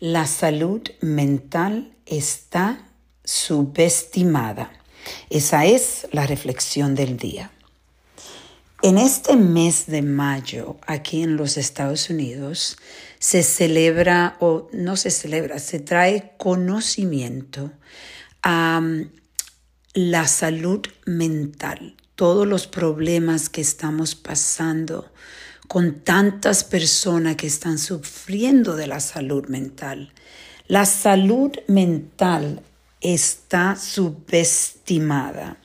La salud mental está subestimada. Esa es la reflexión del día. En este mes de mayo, aquí en los Estados Unidos, se celebra, o no se celebra, se trae conocimiento a um, la salud mental, todos los problemas que estamos pasando con tantas personas que están sufriendo de la salud mental. La salud mental está subestimada.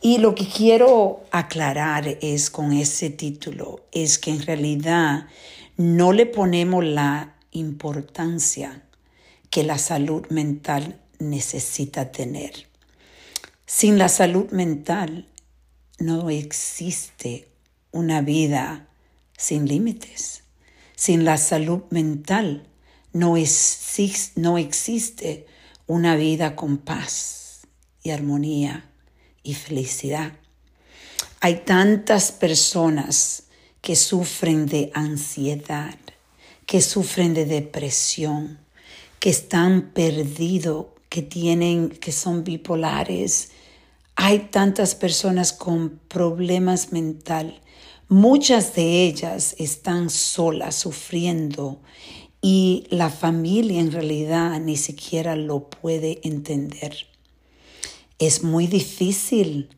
Y lo que quiero aclarar es con ese título, es que en realidad no le ponemos la importancia que la salud mental necesita tener. Sin la salud mental no existe una vida sin límites. Sin la salud mental no, no existe una vida con paz y armonía y felicidad. Hay tantas personas que sufren de ansiedad, que sufren de depresión, que están perdidos, que tienen, que son bipolares. Hay tantas personas con problemas mentales Muchas de ellas están solas, sufriendo, y la familia en realidad ni siquiera lo puede entender. Es muy difícil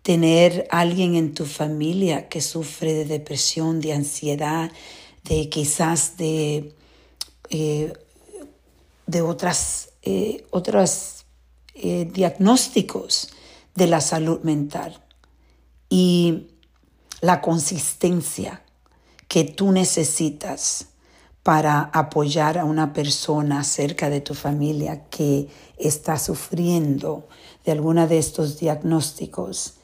tener alguien en tu familia que sufre de depresión, de ansiedad, de quizás de, eh, de otras, eh, otros eh, diagnósticos de la salud mental. Y la consistencia que tú necesitas para apoyar a una persona cerca de tu familia que está sufriendo de alguna de estos diagnósticos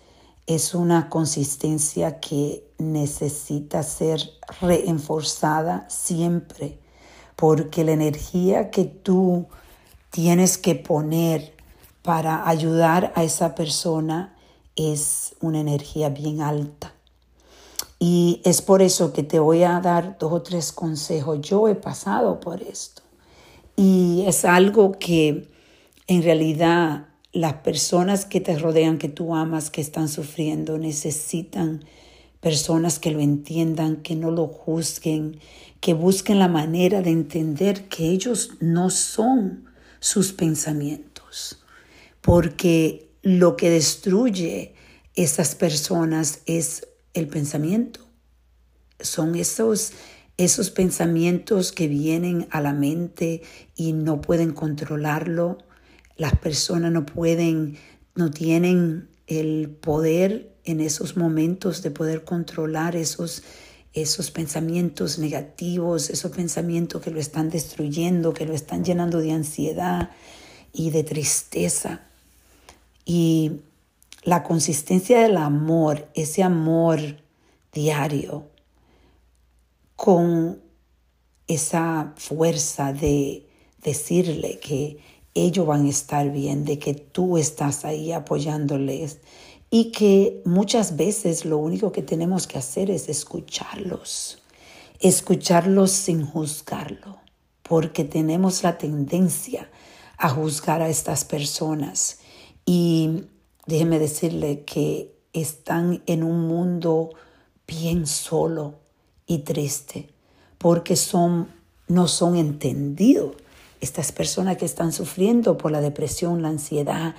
es una consistencia que necesita ser reenforzada siempre, porque la energía que tú tienes que poner para ayudar a esa persona es una energía bien alta. Y es por eso que te voy a dar dos o tres consejos. Yo he pasado por esto. Y es algo que en realidad las personas que te rodean, que tú amas, que están sufriendo, necesitan personas que lo entiendan, que no lo juzguen, que busquen la manera de entender que ellos no son sus pensamientos. Porque lo que destruye esas personas es el pensamiento. Son esos, esos pensamientos que vienen a la mente y no pueden controlarlo. Las personas no pueden, no tienen el poder en esos momentos de poder controlar esos, esos pensamientos negativos, esos pensamientos que lo están destruyendo, que lo están llenando de ansiedad y de tristeza. Y la consistencia del amor, ese amor diario, con esa fuerza de decirle que ellos van a estar bien, de que tú estás ahí apoyándoles y que muchas veces lo único que tenemos que hacer es escucharlos, escucharlos sin juzgarlo, porque tenemos la tendencia a juzgar a estas personas. Y déjeme decirle que están en un mundo bien solo y triste porque son, no son entendidos. Estas personas que están sufriendo por la depresión, la ansiedad,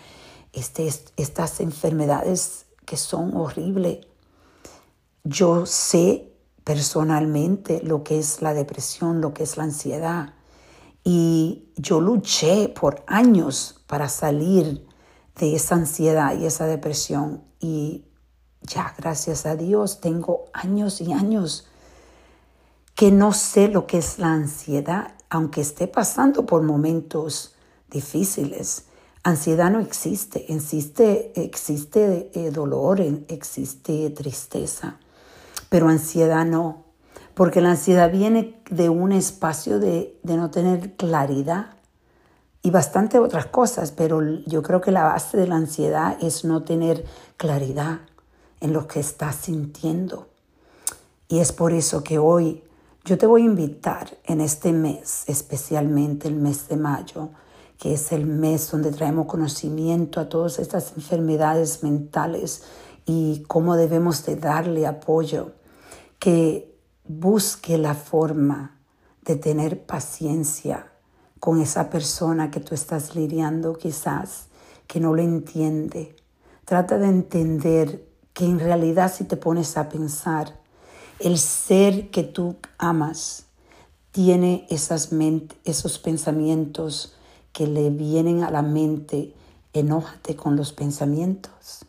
este, estas enfermedades que son horribles. Yo sé personalmente lo que es la depresión, lo que es la ansiedad. Y yo luché por años para salir de esa ansiedad y esa depresión. Y ya, gracias a Dios, tengo años y años que no sé lo que es la ansiedad, aunque esté pasando por momentos difíciles. Ansiedad no existe, existe, existe eh, dolor, existe tristeza, pero ansiedad no, porque la ansiedad viene de un espacio de, de no tener claridad y bastante otras cosas, pero yo creo que la base de la ansiedad es no tener claridad en lo que estás sintiendo. Y es por eso que hoy Yo te voy a invitar en este mes, especialmente el mes de mayo, que es el mes donde traemos conocimiento a todas estas enfermedades mentales y cómo debemos de darle apoyo, que busque la forma de tener paciencia con esa persona que tú estás lidiando quizás, que no lo entiende. Trata de entender que en realidad si te pones a pensar, el ser que tú amas tiene esas esos pensamientos que le vienen a la mente. Enójate con los pensamientos.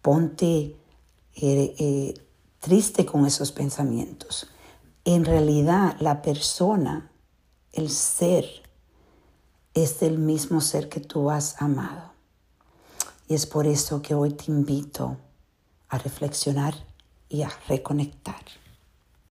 Ponte eh, eh, triste con esos pensamientos. En realidad la persona, el ser, es el mismo ser que tú has amado. Y es por eso que hoy te invito a reflexionar y a reconectar.